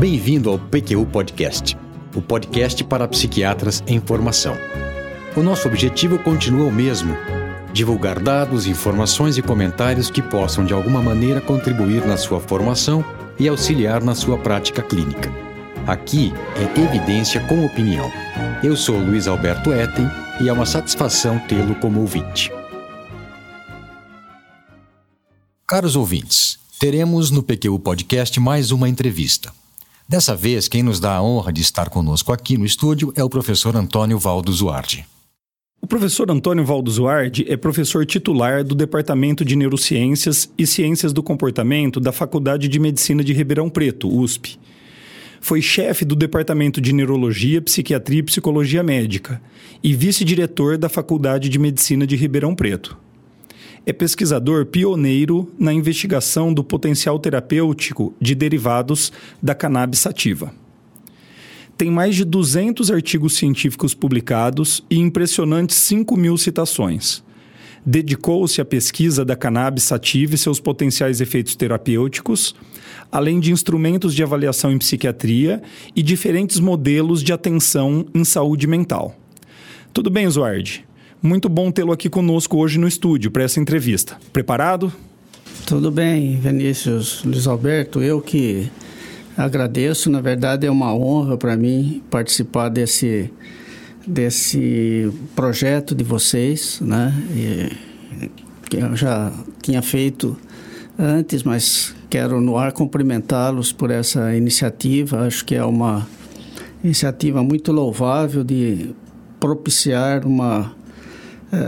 Bem-vindo ao PQU Podcast, o podcast para psiquiatras em formação. O nosso objetivo continua o mesmo: divulgar dados, informações e comentários que possam de alguma maneira contribuir na sua formação e auxiliar na sua prática clínica. Aqui é evidência com opinião. Eu sou Luiz Alberto Etten e é uma satisfação tê-lo como ouvinte. Caros ouvintes, teremos no PQU Podcast mais uma entrevista. Dessa vez, quem nos dá a honra de estar conosco aqui no estúdio é o professor Antônio Valdo Zuardi. O professor Antônio Valdo Zuardi é professor titular do Departamento de Neurociências e Ciências do Comportamento da Faculdade de Medicina de Ribeirão Preto, USP. Foi chefe do Departamento de Neurologia, Psiquiatria e Psicologia Médica e vice-diretor da Faculdade de Medicina de Ribeirão Preto é pesquisador pioneiro na investigação do potencial terapêutico de derivados da cannabis sativa. Tem mais de 200 artigos científicos publicados e impressionantes 5 mil citações. Dedicou-se à pesquisa da cannabis sativa e seus potenciais efeitos terapêuticos, além de instrumentos de avaliação em psiquiatria e diferentes modelos de atenção em saúde mental. Tudo bem, Zuardi? Muito bom tê-lo aqui conosco hoje no estúdio para essa entrevista. Preparado? Tudo bem, Vinícius Luiz Alberto. Eu que agradeço. Na verdade, é uma honra para mim participar desse, desse projeto de vocês, né? Que eu já tinha feito antes, mas quero no ar cumprimentá-los por essa iniciativa. Acho que é uma iniciativa muito louvável de propiciar uma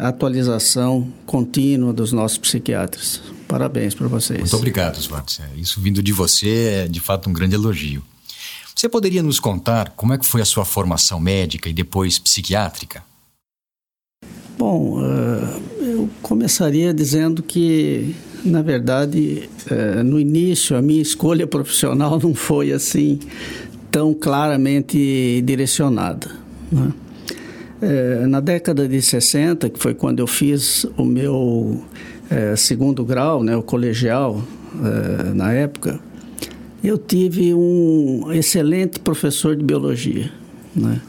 atualização contínua dos nossos psiquiatras. Parabéns para vocês. Muito obrigado, Swartz. É, isso vindo de você é de fato um grande elogio. Você poderia nos contar como é que foi a sua formação médica e depois psiquiátrica? Bom, uh, eu começaria dizendo que, na verdade, no início a minha escolha profissional não foi assim tão claramente direcionada. Né? É, na década de 60, que foi quando eu fiz o meu é, segundo grau, né, o colegial, é, na época, eu tive um excelente professor de biologia, né?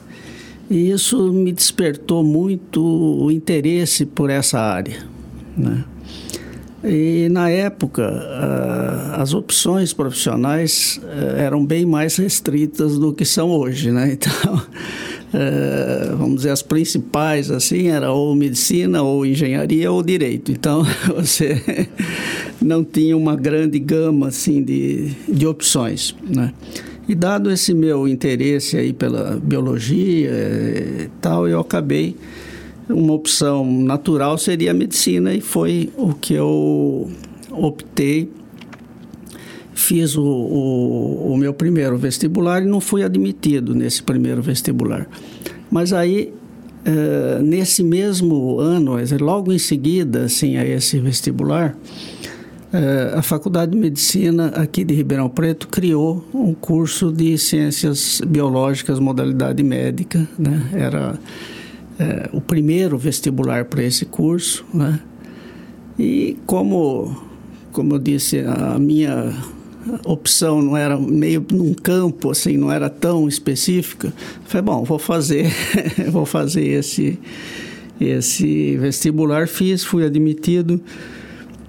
E isso me despertou muito o interesse por essa área, né? E na época, as opções profissionais é, eram bem mais restritas do que são hoje, né? Então, é, vamos dizer, as principais, assim, era ou medicina, ou engenharia, ou direito. Então, você não tinha uma grande gama, assim, de, de opções, né? E dado esse meu interesse aí pela biologia e tal, eu acabei uma opção natural seria a medicina e foi o que eu optei fiz o, o, o, meu primeiro vestibular e não fui admitido nesse primeiro vestibular. Mas aí, uh, nesse mesmo ano, logo em seguida assim, a esse vestibular, uh, a Faculdade de Medicina aqui de Ribeirão Preto criou um curso de Ciências Biológicas, modalidade médica. Né? Era uh, o primeiro vestibular para esse curso. Né? E como, como eu disse, a minha opção não era meio num campo assim, não era tão específica. Falei, bom, vou fazer, vou fazer esse esse vestibular, fiz, fui admitido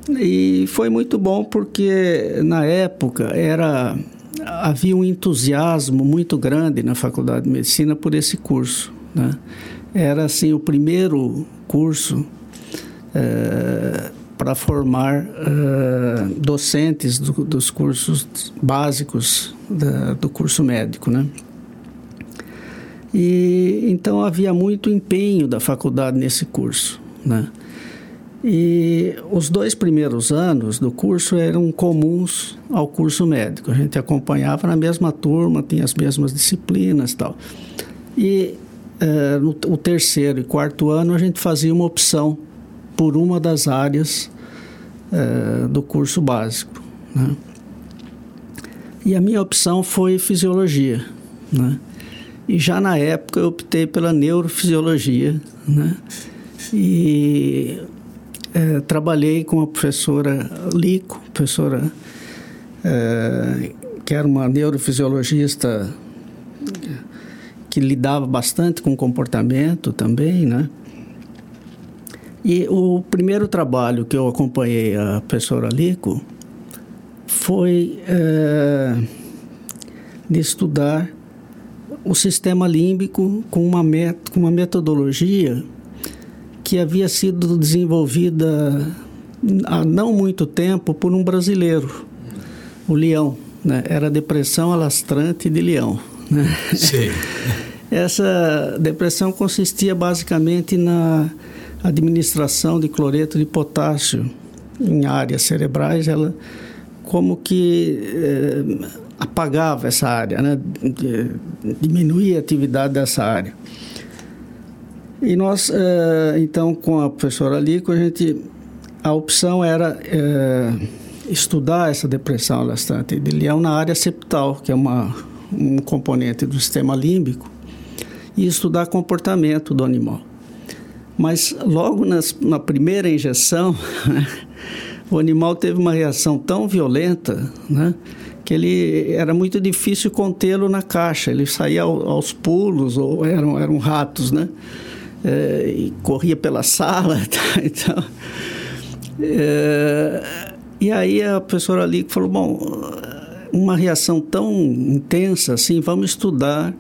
e foi muito bom porque na época era havia um entusiasmo muito grande na Faculdade de Medicina por esse curso, né? Era assim o primeiro curso é, para formar uh, docentes do, dos cursos básicos da, do curso médico, né? E então havia muito empenho da faculdade nesse curso, né? E os dois primeiros anos do curso eram comuns ao curso médico. A gente acompanhava na mesma turma, tinha as mesmas disciplinas e tal. E uh, no o terceiro e quarto ano a gente fazia uma opção por uma das áreas uh, do curso básico. Né? E a minha opção foi fisiologia. Né? E já na época eu optei pela neurofisiologia. Né? E uh, trabalhei com a professora Lico, professora uh, que era uma neurofisiologista que lidava bastante com comportamento também, né? E o primeiro trabalho que eu acompanhei a professora Lico foi é, de estudar o sistema límbico com uma, met com uma metodologia que havia sido desenvolvida há não muito tempo por um brasileiro, o Leão. Né? Era a depressão alastrante de Leão. Né? Sim. Essa depressão consistia basicamente na administração de cloreto de potássio em áreas cerebrais. Ela como que eh, apagava essa área, né? diminuía a atividade dessa área. E nós, eh, então, com a professora Lico, a gente a opção era é, estudar essa depressão alastrante de leão na área septal, que é uma, um componente do sistema límbico, e estudar comportamento do animal. Mas logo nas, na primeira injeção, o animal teve uma reação tão violenta, né, que ele era muito difícil contê-lo na caixa. Ele saía aos pulos ou eram eram ratos, né, é, e corria pela sala, tá, então é, e aí a professora ali falou, bom, uma reação tão intensa assim, vamos estudar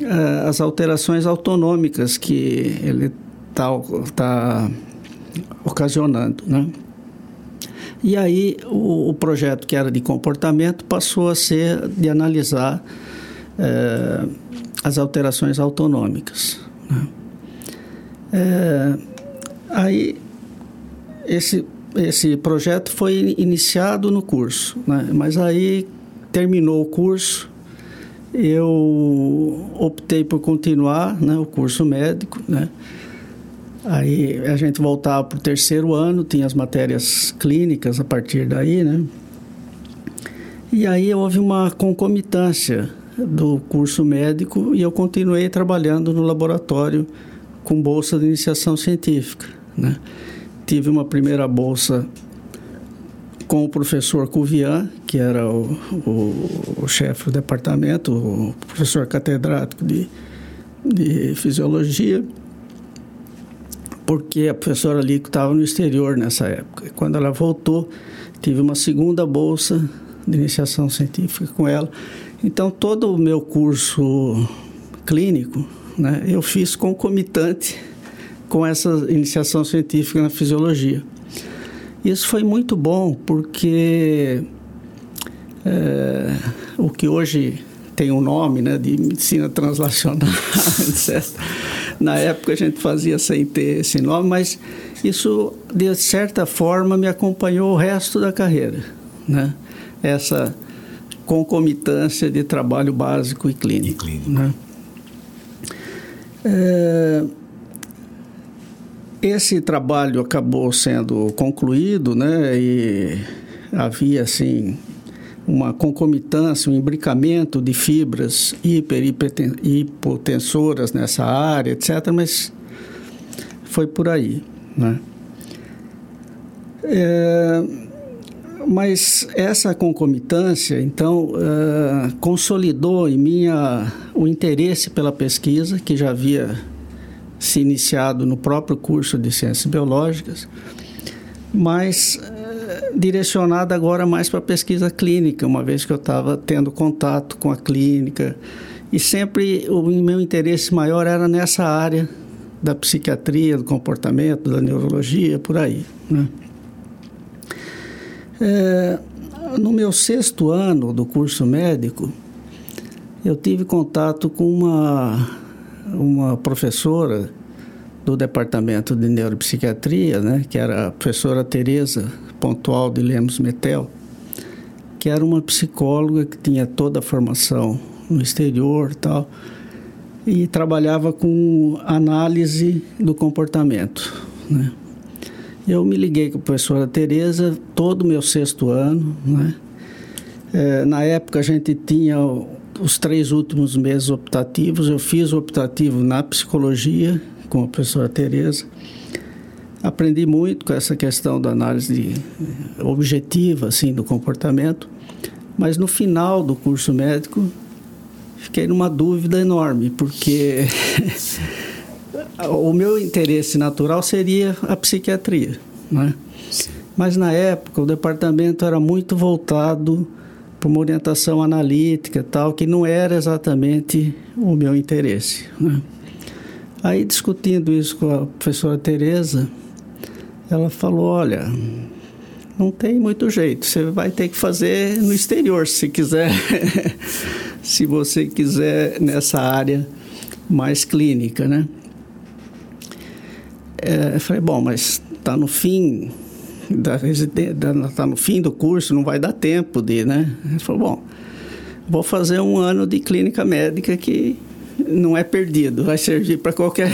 é, as alterações autonômicas que ele está tá ocasionando, né? E aí o, o, projeto que era de comportamento passou a ser de analisar é, as alterações autonômicas. Né? É, aí esse, esse projeto foi iniciado no curso, né? mas aí terminou o curso, eu optei por continuar né, o curso médico, né? Aí a gente voltava para o terceiro ano, tinha as matérias clínicas a partir daí, né? E aí houve uma concomitância do curso médico e eu continuei trabalhando no laboratório com bolsa de iniciação científica, né? tive uma primeira bolsa com o professor Cuvian, que era o, o, o chefe do departamento, o professor catedrático de, de fisiologia, porque a professora Lico estava no exterior nessa época. Quando ela voltou, tive uma segunda bolsa de iniciação científica com ela. Então, todo o meu curso clínico, né, eu fiz concomitante com essa iniciação científica na fisiologia. Isso foi muito bom porque é, o que hoje tem um nome né, de medicina translacional, etc. Na época a gente fazia sem ter esse nome, mas isso de certa forma me acompanhou o resto da carreira, né? Essa concomitância de trabalho básico e clínico. E clínico. Né? É, esse trabalho acabou sendo concluído, né? E havia assim uma concomitância, um imbricamento de fibras hiper, hipotensoras nessa área, etc. Mas foi por aí, né? É, mas essa concomitância, então, uh, consolidou em mim o interesse pela pesquisa, que já havia se iniciado no próprio curso de Ciências Biológicas, mas direcionada agora mais para pesquisa clínica, uma vez que eu estava tendo contato com a clínica. E sempre o meu interesse maior era nessa área da psiquiatria, do comportamento, da neurologia, por aí. Né? É, no meu sexto ano do curso médico, eu tive contato com uma uma professora do departamento de neuropsiquiatria, né, que era a professora Teresa Pontual de Lemos Metel, que era uma psicóloga que tinha toda a formação no exterior, tal, e trabalhava com análise do comportamento, né? Eu me liguei com a professora Teresa todo o meu sexto ano, né? É, na época a gente tinha os três últimos meses optativos, eu fiz o optativo na psicologia com a professora Tereza. Aprendi muito com essa questão da análise objetiva assim do comportamento, Mas no final do curso médico, fiquei numa dúvida enorme, porque o meu interesse natural seria a psiquiatria, né? Mas na época o departamento era muito voltado para uma orientação analítica tal, que não era exatamente o meu interesse. Né? Aí discutindo isso com a professora Tereza, ela falou, olha, não tem muito jeito, você vai ter que fazer no exterior se quiser, se você quiser nessa área mais clínica, né? É, eu falei, bom, mas está no fim da está no fim do curso, não vai dar tempo de, né? Ele falou, bom, vou fazer um ano de clínica médica que não é perdido, vai servir para qualquer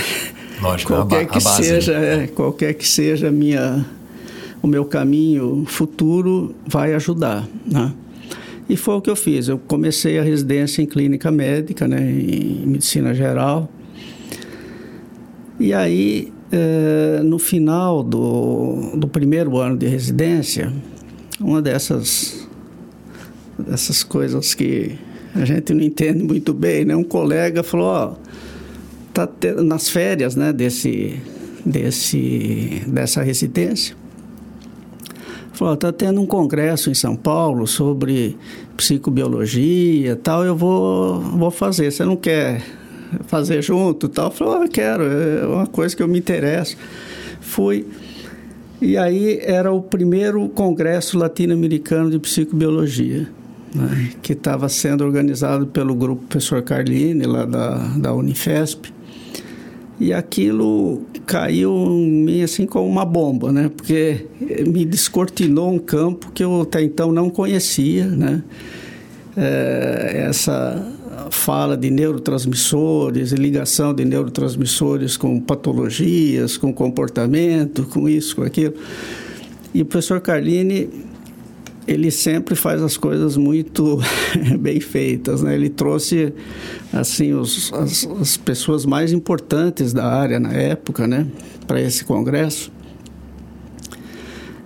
Lógico, qualquer a, que a base, seja, né? é, qualquer que seja minha o meu caminho futuro vai ajudar, né? E foi o que eu fiz. Eu comecei a residência em clínica médica, né, em medicina geral. E aí é, no final do, do primeiro ano de residência, uma dessas, dessas coisas que a gente não entende muito bem, né? Um colega falou, ó, tá nas férias, né, desse, desse, dessa residência, falou, tá tendo um congresso em São Paulo sobre psicobiologia tal, eu vou, vou fazer, você não quer fazer junto tal. Oh, eu quero, é uma coisa que eu me interesso. Fui. E aí era o primeiro congresso latino-americano de psicobiologia, né, que estava sendo organizado pelo grupo professor Carline, lá da, da Unifesp. E aquilo caiu em mim assim como uma bomba, né? Porque me descortinou um campo que eu até então não conhecia, né? É, essa fala de neurotransmissores ligação de neurotransmissores com patologias, com comportamento, com isso, com aquilo. E o professor Carlini, ele sempre faz as coisas muito bem feitas, né? Ele trouxe, assim, os, as, as pessoas mais importantes da área na época, né? Para esse congresso.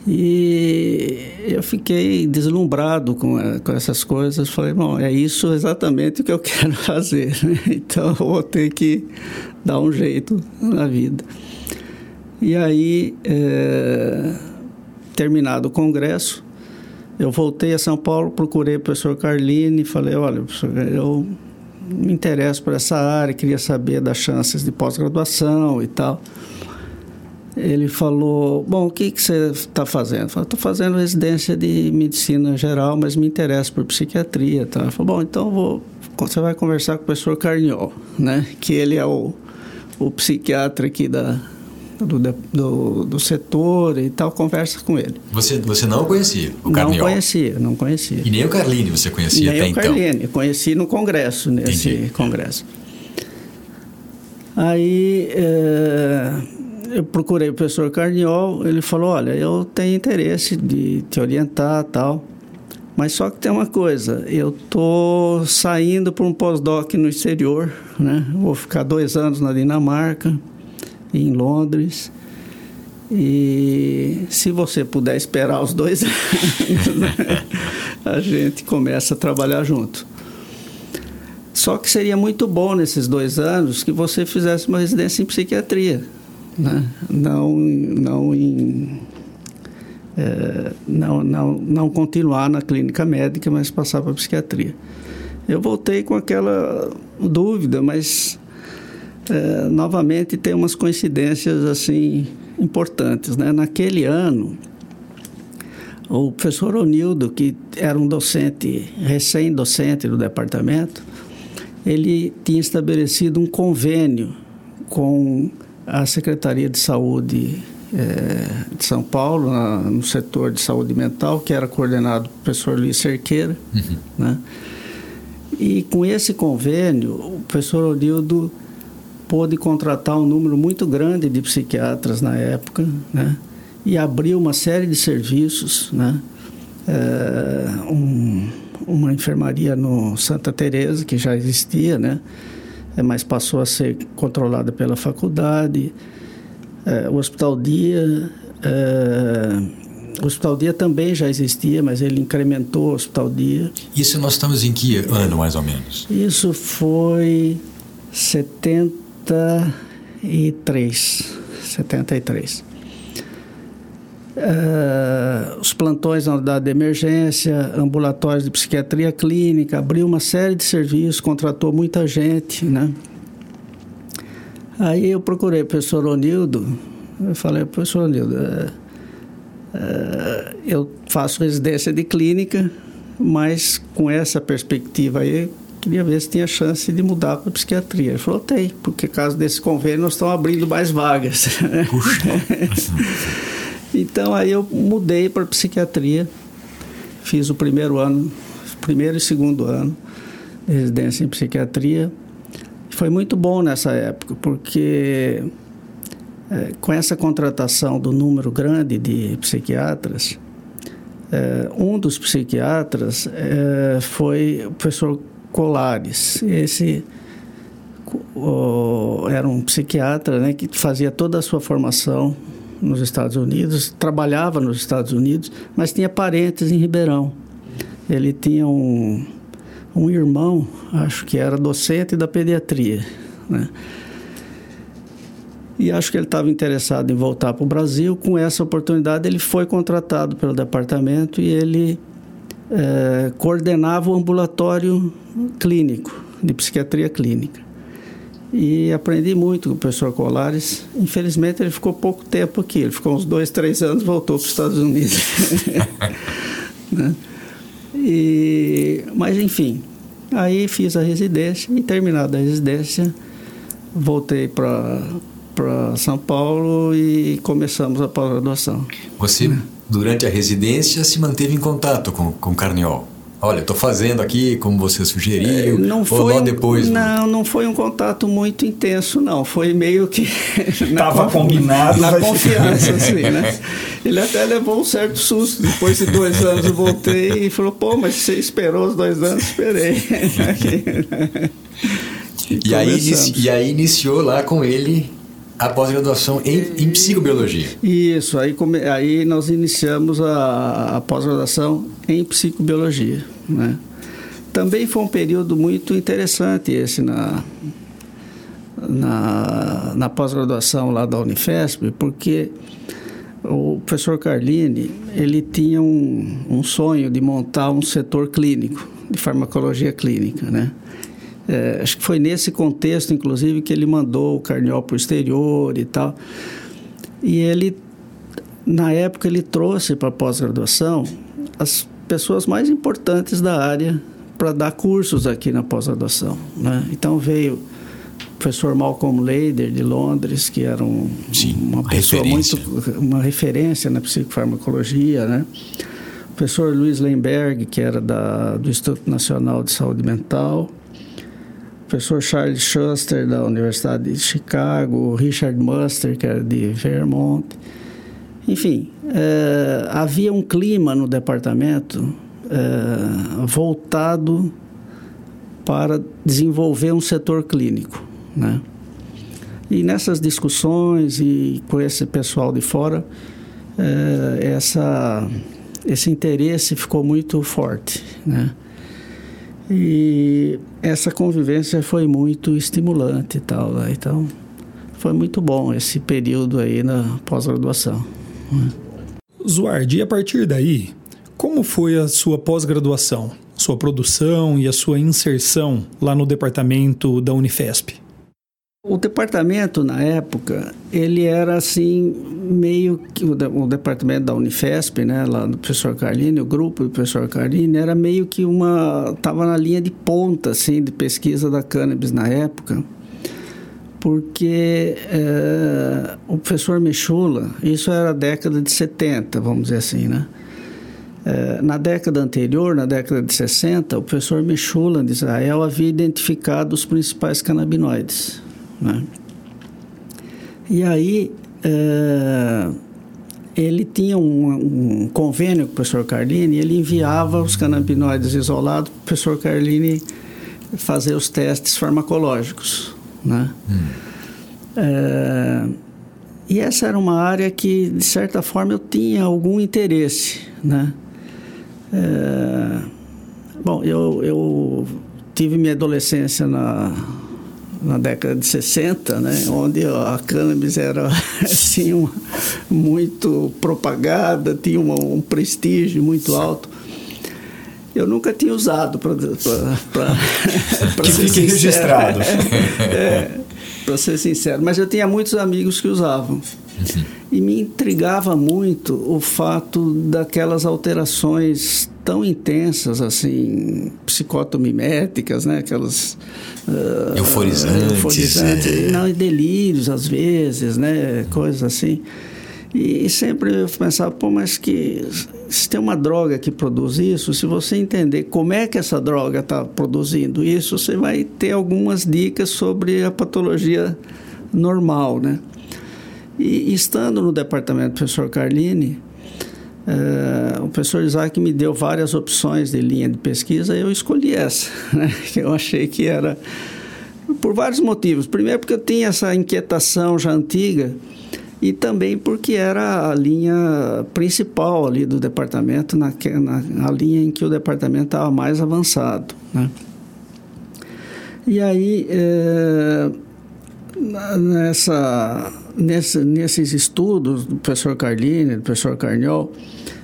E eu fiquei deslumbrado com, eh, com essas coisas. Falei, bom, é isso exatamente o que eu quero fazer. Né? Então eu vou ter que dar um jeito na vida. E aí, é, terminado o congresso, eu voltei a São Paulo, procurei o professor Carline e falei: olha, professor, eu me interesso por essa área, queria saber das chances de pós-graduação e tal. Ele falou: Bom, o que, que você está fazendo? Estou fazendo residência de medicina geral, mas me interessa por psiquiatria. Tá? Falou: Bom, então vou, você vai conversar com o professor Carniol, né? que ele é o, o psiquiatra aqui da, do, do, do, setor e tal, conversa com ele. Você, você não conhecia o Carniol? Não conhecia, não conhecia. E nem o Carline você conhecia nem até o então? Carline, conheci no congresso, nesse Entendi. congresso. Aí... É eu procurei o professor Carniol, ele falou, olha, eu tenho interesse de te orientar tal, mas só que tem uma coisa, eu tô saindo para um pós-doc no exterior, né? Vou ficar dois anos na Dinamarca, em Londres, e se você puder esperar os dois anos, a gente começa a trabalhar junto. Só que seria muito bom nesses dois anos que você fizesse uma residência em psiquiatria né? não, não, em, é, não, não, não continuar na clínica médica, mas passar para a psiquiatria. Eu voltei com aquela dúvida, mas é, novamente tem umas coincidências assim importantes. Né? Naquele ano, o professor Onildo, que era um docente, recém-docente do departamento, ele tinha estabelecido um convênio com a Secretaria de Saúde é, de São Paulo, na, no setor de saúde mental, que era coordenado pelo professor Luiz Cerqueira. Uhum. Né? E com esse convênio, o professor Odildo pôde contratar um número muito grande de psiquiatras na época, né? E abriu uma série de serviços, né? É, um, uma enfermaria no Santa Teresa que já existia, né? É, mas passou a ser controlada pela faculdade. É, o Hospital Dia, o Hospital Dia também já existia, mas ele incrementou o Hospital Dia. Isso nós estamos em que ano, mais ou menos? Isso foi 73. 73. Uh, os plantões na unidade de emergência, ambulatórios de psiquiatria clínica, abriu uma série de serviços, contratou muita gente, né? Aí eu procurei o professor Onildo, eu falei, professor Onildo, uh, uh, eu faço residência de clínica, mas com essa perspectiva aí, queria ver se tinha chance de mudar para psiquiatria. Ele falou, tem, porque caso desse convênio nós estamos abrindo mais vagas. Puxa. Então aí eu mudei para psiquiatria, fiz o primeiro ano, primeiro e segundo ano de residência em psiquiatria. Foi muito bom nessa época, porque é, com essa contratação do número grande de psiquiatras, é, um dos psiquiatras é, foi o professor Colares. Esse o, era um psiquiatra né, que fazia toda a sua formação nos Estados Unidos, trabalhava nos Estados Unidos, mas tinha parentes em Ribeirão. Ele tinha um, um irmão, acho que era docente da pediatria, né? E acho que ele estava interessado em voltar para o Brasil. Com essa oportunidade, ele foi contratado pelo departamento e ele é, coordenava o ambulatório clínico, de psiquiatria clínica e aprendi muito com o professor Colares. Infelizmente, ele ficou pouco tempo aqui. Ele ficou uns dois, três anos, voltou para os Estados Unidos. né? e, mas, enfim, aí fiz a residência e, terminada a residência, voltei para para São Paulo e começamos a pós-graduação. Você, durante a residência, se manteve em contato com, com Carniol? olha, estou fazendo aqui como você sugeriu, é, não foi ou depois? Não, não foi um contato muito intenso, não. Foi meio que... Estava combinado. Na confiança, assim, né? Ele até levou um certo susto. Depois de dois anos eu voltei e falou, pô, mas você esperou os dois anos? Esperei. e, e aí, e aí iniciou lá com ele a pós-graduação em, em, psicobiologia. Isso, aí, come, aí nós iniciamos a, a pós-graduação em psicobiologia. Né? Também foi um período muito interessante esse na, na, na pós-graduação lá da Unifesp, porque o professor Carlini ele tinha um, um sonho de montar um setor clínico, de farmacologia clínica, né? É, acho que foi nesse contexto, inclusive, que ele mandou o Carniol para o exterior e tal. E ele, na época, ele trouxe para a pós-graduação as pessoas mais importantes da área para dar cursos aqui na pós-graduação. Né? Então veio o professor Malcolm Leider, de Londres, que era um, Sim, uma pessoa referência. muito. uma referência na psicofarmacologia, né? O professor Luiz Lemberg, que era da, do Instituto Nacional de Saúde Mental professor Charles Schuster, da Universidade de Chicago, Richard Muster, que era de Vermont. Enfim, é, havia um clima no departamento é, voltado para desenvolver um setor clínico, né? E nessas discussões e com esse pessoal de fora, é, essa, esse interesse ficou muito forte, né? E essa convivência foi muito estimulante e tal. Né? Então, foi muito bom esse período aí na pós-graduação. Né? Zuardi, a partir daí, como foi a sua pós-graduação, sua produção e a sua inserção lá no departamento da Unifesp? O departamento, na época, ele era assim, meio que o, de, o, departamento da Unifesp, né, lá do professor Carlini, o grupo do professor Carlini, era meio que uma. estava na linha de ponta, assim, de pesquisa da cannabis na época, porque é, o professor Michula, isso era a década de 70, vamos dizer assim, né? É, na década anterior, na década de 60, o professor Michula de Israel havia identificado os principais canabinoides né? E aí é, ele tinha um, um, convênio com o professor Carlini, ele enviava os canabinoides isolados para o professor Carlini fazer os testes farmacológicos. Né? Hum. É, e essa era uma área que, de certa forma, eu tinha algum interesse, né? É, bom, eu, eu tive minha adolescência na, na década de 60, né, onde a cannabis era assim uma, muito propagada, tinha uma, um prestígio muito alto. Eu nunca tinha usado para ser sincero. registrado. é, para ser sincero, mas eu tinha muitos amigos que usavam. Uhum. E me intrigava muito o fato daquelas alterações tão intensas, assim, psicotomiméticas, né? Aquelas... Uh, euforizantes. euforizantes é. Não, e delírios, às vezes, né? Coisas assim. E sempre eu pensava, pô, mas que se tem uma droga que produz isso, se você entender como é que essa droga está produzindo isso, você vai ter algumas dicas sobre a patologia normal, né? E estando no departamento do professor Carline, é, o professor Isaac me deu várias opções de linha de pesquisa e eu escolhi essa, né? que eu achei que era por vários motivos. Primeiro porque eu tinha essa inquietação já antiga e também porque era a linha principal ali do departamento, na, na, linha em que o departamento estava mais avançado. Né? E aí, é, nessa, nessa, nesses estudos do professor Carline, do professor Carniol,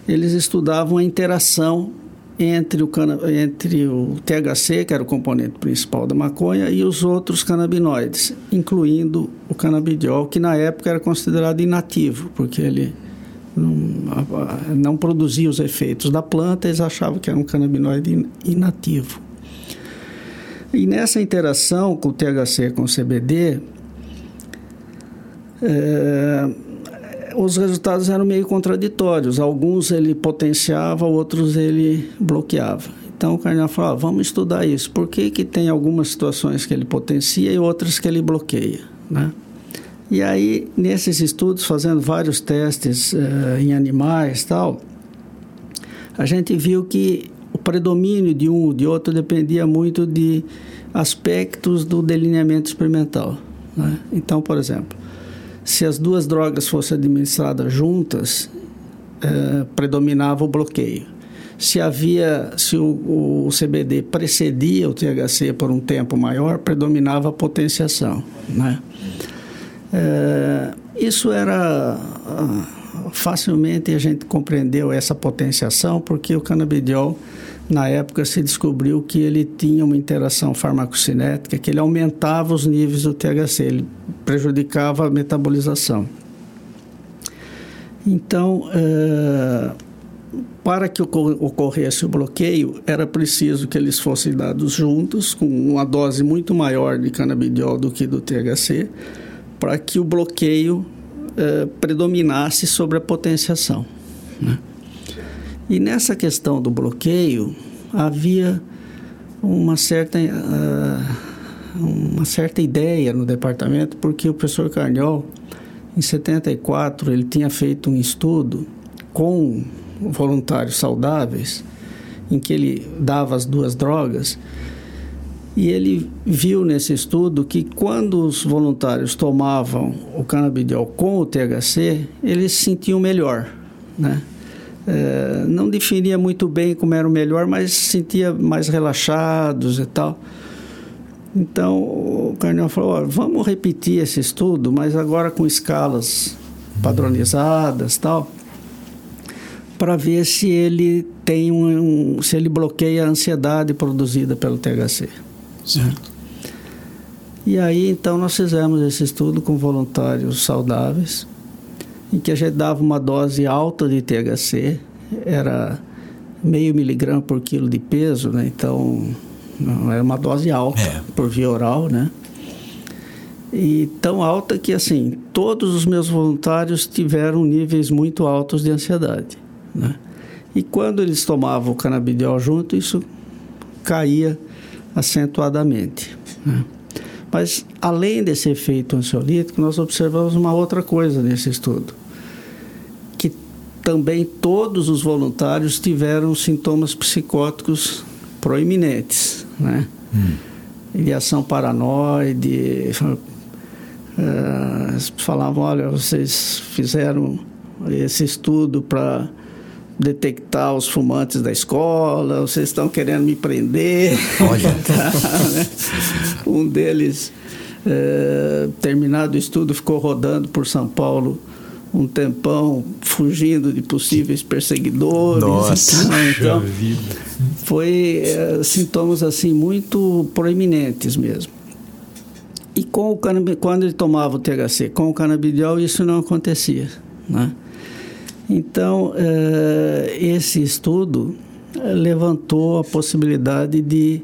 eles estudavam a interação entre o, entre o THC, que era o componente principal da maconha, e os outros canabinoides, incluindo o canabidiol, que na época era considerado inativo, porque ele não, não produzia os efeitos da planta, eles achavam que era um canabinoide inativo. E nessa interação com o THC com o CBD, é, os resultados eram meio contraditórios. Alguns ele potenciava, outros ele bloqueava. Então o Carnal falou: ah, vamos estudar isso. Por que, que tem algumas situações que ele potencia e outras que ele bloqueia? Né? E aí, nesses estudos, fazendo vários testes uh, em animais tal, a gente viu que o predomínio de um ou de outro dependia muito de aspectos do delineamento experimental. Né? Então, por exemplo, se as duas drogas fossem administradas juntas, é, predominava o bloqueio. Se havia, se o, o, CBD precedia o THC por um tempo maior, predominava a potenciação, né? É, isso era ah, facilmente a gente compreendeu essa potenciação porque o canabidiol na época se descobriu que ele tinha uma interação farmacocinética, que ele aumentava os níveis do THC, ele prejudicava a metabolização. Então, é, para que ocorresse o bloqueio, era preciso que eles fossem dados juntos, com uma dose muito maior de canabidiol do que do THC, para que o bloqueio é, predominasse sobre a potenciação. Né? E nessa questão do bloqueio, havia uma certa, uh, uma certa ideia no departamento, porque o professor Carniol, em 74, ele tinha feito um estudo com voluntários saudáveis, em que ele dava as duas drogas, e ele viu nesse estudo que quando os voluntários tomavam o canabidiol com o THC, eles se sentiam melhor, né? É, não definia muito bem como era o melhor, mas se sentia mais relaxados e tal. Então o Carneiro falou: vamos repetir esse estudo, mas agora com escalas padronizadas tal, para ver se ele tem um, um, se ele bloqueia a ansiedade produzida pelo THC. Certo. E aí então nós fizemos esse estudo com voluntários saudáveis em que a gente dava uma dose alta de THC, era meio miligrama por quilo de peso, né? Então, não, era uma dose alta é. por via oral, né? E tão alta que, assim, todos os meus voluntários tiveram níveis muito altos de ansiedade, né? E quando eles tomavam o canabidiol junto, isso caía acentuadamente, né? Mas, além desse efeito ansiolítico, nós observamos uma outra coisa nesse estudo. Que também todos os voluntários tiveram sintomas psicóticos proeminentes, né? Hum. Ideação paranoide, Uh, falavam, olha, vocês fizeram esse estudo para detectar os fumantes da escola, vocês estão querendo me prender. Olha. tá, né? Um deles, é, terminado o estudo, ficou rodando por São Paulo um tempão, fugindo de possíveis perseguidores. Nossa, então, foi é, sintomas assim muito proeminentes mesmo. E com o quando ele tomava o THC com o canabidiol, isso não acontecia, né? Então, eh, esse estudo eh, levantou a possibilidade de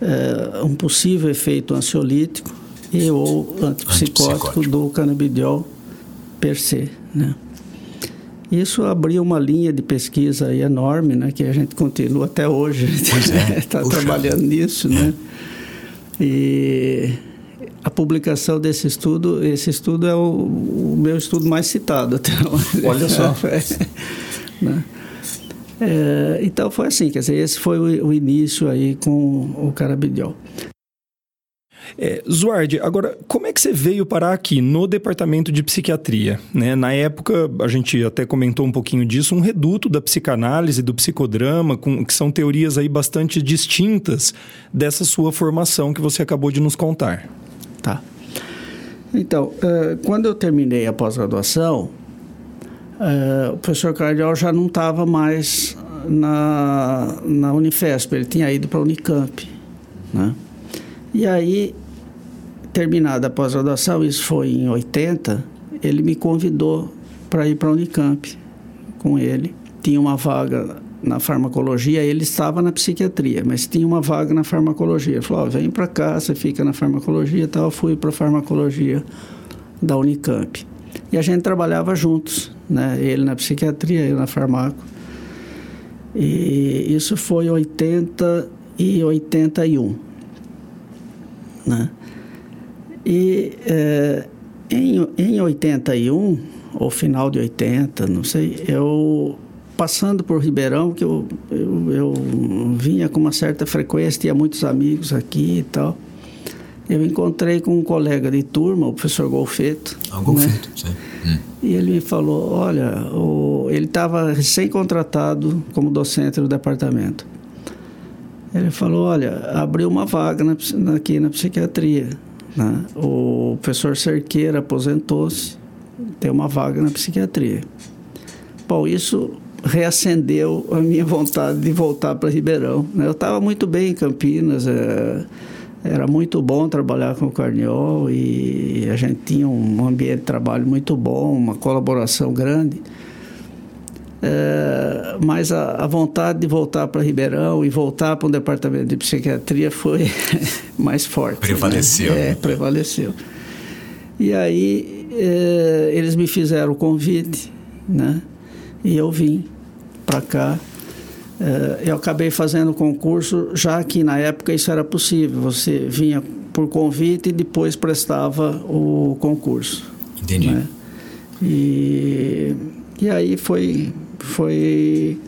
eh, um possível efeito ansiolítico e ou antipsicótico, antipsicótico. do canabidiol per se, né? Isso abriu uma linha de pesquisa enorme, né, que a gente continua até hoje, está é. trabalhando nisso, né? E a publicação desse estudo, esse estudo é o, o meu estudo mais citado até hoje. Olha só. É, né? é, então foi assim, quer dizer, esse foi o, o início aí com o carabidiol. É, Zuardi, agora, como é que você veio parar aqui no departamento de psiquiatria? Né? Na época, a gente até comentou um pouquinho disso, um reduto da psicanálise, do psicodrama, com, que são teorias aí bastante distintas dessa sua formação que você acabou de nos contar. Tá. Então, uh, quando eu terminei a pós-graduação, uh, o professor Cardial já não estava mais na, na Unifesp, ele tinha ido para a Unicamp. Né? E aí, terminada a pós-graduação, isso foi em 80, ele me convidou para ir para a Unicamp com ele. Tinha uma vaga na farmacologia, ele estava na psiquiatria, mas tinha uma vaga na farmacologia. Ele falou: oh, vem para cá, você fica na farmacologia e tal. Eu fui para a farmacologia da Unicamp. E a gente trabalhava juntos, né? Ele na psiquiatria, eu na farmaco. E isso foi 80 e 81, né? E é, em, em 81, ou final de 80, não sei, eu passando por Ribeirão, que eu, eu, eu, vinha com uma certa frequência, tinha muitos amigos aqui e tal. Eu encontrei com um colega de turma, o professor Golfeto. Ah, Golfeto, né? sim. Hum. E ele me falou, olha, o, ele estava recém-contratado como docente do departamento. Ele falou, olha, abriu uma vaga na, aqui na psiquiatria. Né? O professor Cerqueira aposentou-se, tem uma vaga na psiquiatria. Bom, isso reacendeu a minha vontade de voltar para Ribeirão. Né? Eu estava muito bem em Campinas, é, era muito bom trabalhar com o Carniol e a gente tinha um ambiente de trabalho muito bom, uma colaboração grande. É, mas a, a, vontade de voltar para Ribeirão e voltar para um departamento de psiquiatria foi mais forte. Né? Prevaleceu. Né? É, prevaleceu. E aí é, eles me fizeram o convite, né? E eu vim para cá. Eh, eu acabei fazendo o concurso, já que na época isso era possível. Você vinha por convite e depois prestava o concurso. Entendi. Né? E, e aí foi, foi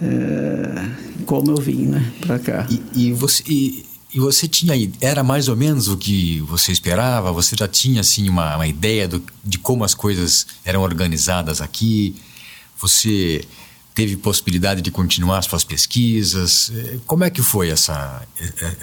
é, como eu vim né, para cá. E, e você. E... E você tinha era mais ou menos o que você esperava? Você já tinha assim uma, uma ideia do, de como as coisas eram organizadas aqui? Você teve possibilidade de continuar suas pesquisas? Como é que foi essa,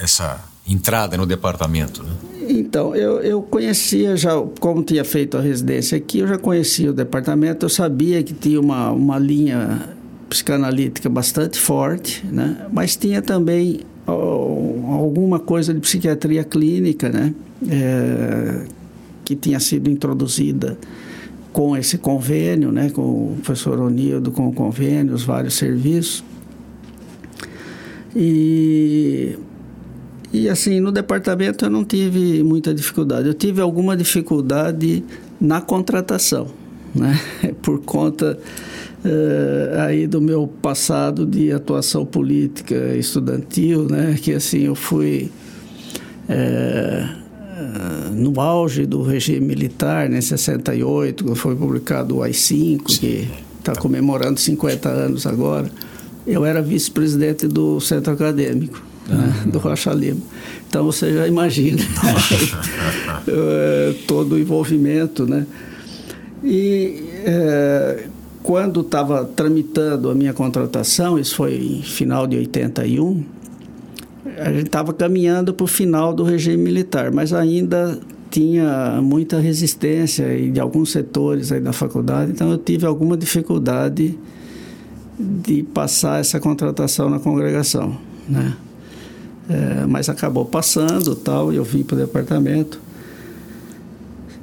essa entrada no departamento? Né? Então, eu, eu conhecia já, como tinha feito a residência aqui, eu já conhecia o departamento, eu sabia que tinha uma, uma linha psicanalítica bastante forte, né? mas tinha também alguma coisa de psiquiatria clínica, né? É, que tinha sido introduzida com esse convênio, né, com o professor Onildo, com o convênio, os vários serviços. E, e assim, no departamento eu não tive muita dificuldade. Eu tive alguma dificuldade na contratação, né, por conta uh, aí do meu passado de atuação política estudantil, né, que assim, eu fui... Uh, no auge do regime militar, né, em 68, quando foi publicado o AI-5, que está comemorando 50 anos agora, eu era vice-presidente do centro acadêmico. né, do Rocha Lima. Então você já imagina eh, todo o envolvimento, né? E é, quando estava tramitando a minha contratação, isso foi em final de 81, a gente estava caminhando para o final do regime militar, mas ainda tinha muita resistência de alguns setores aí da faculdade, então eu tive alguma dificuldade de passar essa contratação na congregação, né? É, mas acabou passando tal, e eu vim para o departamento.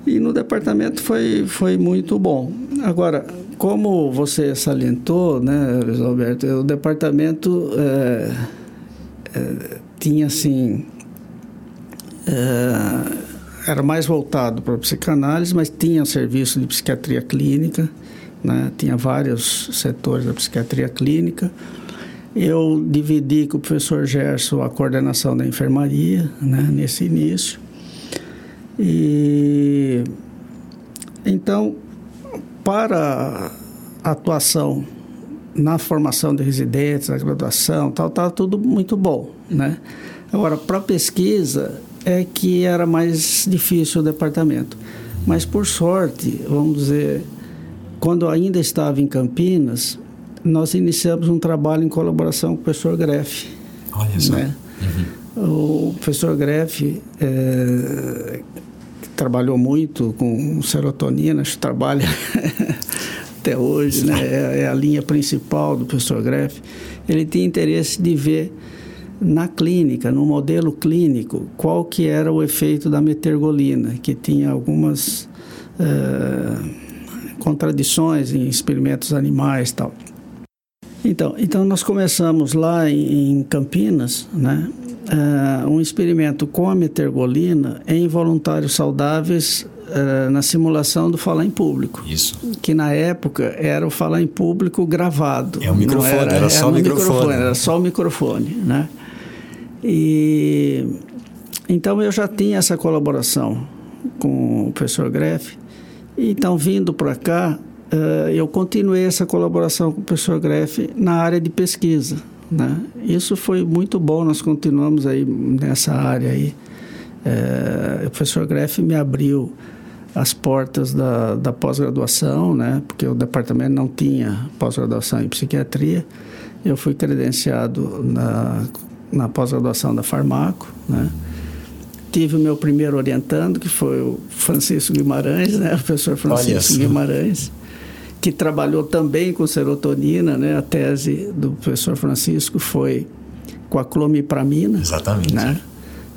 E no departamento foi, foi muito bom. Agora, como você salientou, né, Roberto, o departamento é, é, tinha assim. É, era mais voltado para a psicanálise, mas tinha serviço de psiquiatria clínica, né? tinha vários setores da psiquiatria clínica. Eu dividi com o professor Gerson a coordenação da enfermaria né? nesse início. E então, para a atuação na formação de residentes, na graduação, tal, tal, tudo muito bom, né? Agora, para pesquisa, é que era mais difícil o departamento. Mas, por sorte, vamos dizer, quando ainda estava em Campinas, nós iniciamos um trabalho em colaboração com o professor Greff. Olha só. Né? Uhum. O professor Greff é, trabalhou muito com serotonina, acho que trabalha até hoje, né? É, é, a linha principal do professor Greff. Ele tinha interesse de ver na clínica, no modelo clínico, qual que era o efeito da metergolina, que tinha algumas uh, contradições em experimentos animais tal. Então, então nós começamos lá em, em Campinas, né, uh, um experimento com a metergolina em voluntários saudáveis uh, na simulação do falar em público. Isso. Que na época era o falar em público gravado. É o microfone, era, era, só o microfone. microfone. Era só o microfone, né? E então eu já tinha essa colaboração com o professor Greff. Então, vindo para cá, uh, eu continuei essa colaboração com o professor Greff na área de pesquisa. Né? Isso foi muito bom, nós continuamos aí nessa área aí. Uh, o professor Greff me abriu as portas da, da pós-graduação, né? porque o departamento não tinha pós-graduação em psiquiatria. Eu fui credenciado na na pós-graduação da Farmaco, né? Tive o meu primeiro orientando, que foi o Francisco Guimarães, né? O professor Francisco Guimarães, que trabalhou também com serotonina, né? A tese do professor Francisco foi com a clomipramina. Exatamente. Né?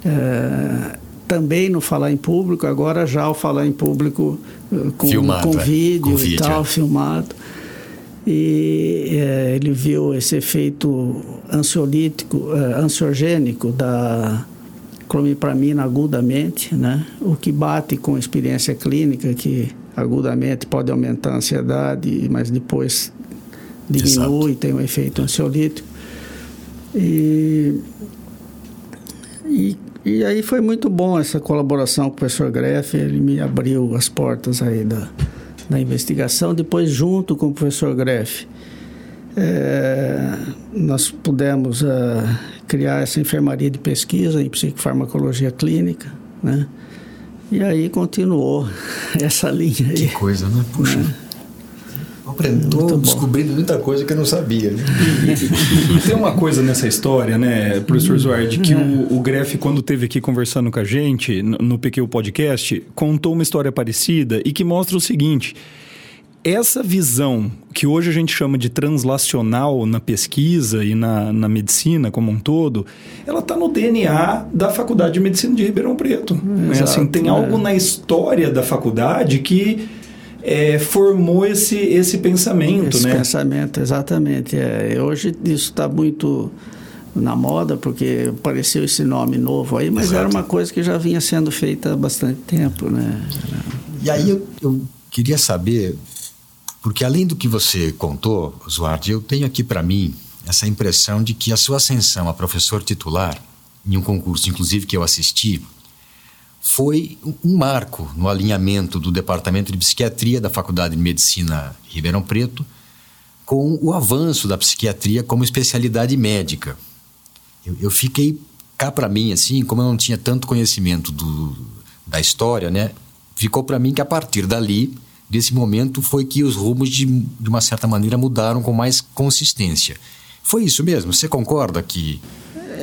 É, também no falar em público, agora já o falar em público eh, com, filmado, com, é. vídeo, com vídeo e tal, é. filmado e é, ele viu esse efeito ansiolítico, é, ansiogênico da clomipramina agudamente, né? o que bate com a experiência clínica que agudamente pode aumentar a ansiedade, mas depois diminui, Exato. tem um efeito ansiolítico. E, e, aí foi muito bom essa colaboração com o professor Greff, ele me abriu as portas aí da, na investigação, depois junto com o professor Greff. É, nós pudemos uh, criar essa enfermaria de pesquisa em psicofarmacologia clínica, né? E aí continuou essa linha aí. Que coisa, né? Puxa. Né? Estou descobrindo muita coisa que eu não sabia. Né? E, tem uma coisa nessa história, né, professor Zuardi, que o, o Greff, quando esteve aqui conversando com a gente no, no PQ Podcast, contou uma história parecida e que mostra o seguinte essa visão que hoje a gente chama de translacional na pesquisa e na, na medicina como um todo, ela está no DNA da Faculdade de Medicina de Ribeirão Preto. Hum, né? assim, tem é. algo na história da faculdade que é, formou esse, esse pensamento, esse né? pensamento, exatamente. É, hoje isso está muito na moda porque apareceu esse nome novo aí, mas Exato. era uma coisa que já vinha sendo feita há bastante tempo, né? E aí eu, eu queria saber, porque além do que você contou, Zuardi, eu tenho aqui para mim essa impressão de que a sua ascensão a professor titular, em um concurso inclusive que eu assisti, foi um marco no alinhamento do Departamento de Psiquiatria da Faculdade de Medicina Ribeirão Preto com o avanço da psiquiatria como especialidade médica. eu, eu fiquei cá para mim, assim, como eu não tinha tanto conhecimento do, da história, né? Ficou para mim que a partir dali, desse momento, foi que os rumos, de, de uma certa maneira, mudaram com mais consistência. Foi isso mesmo? Você concorda que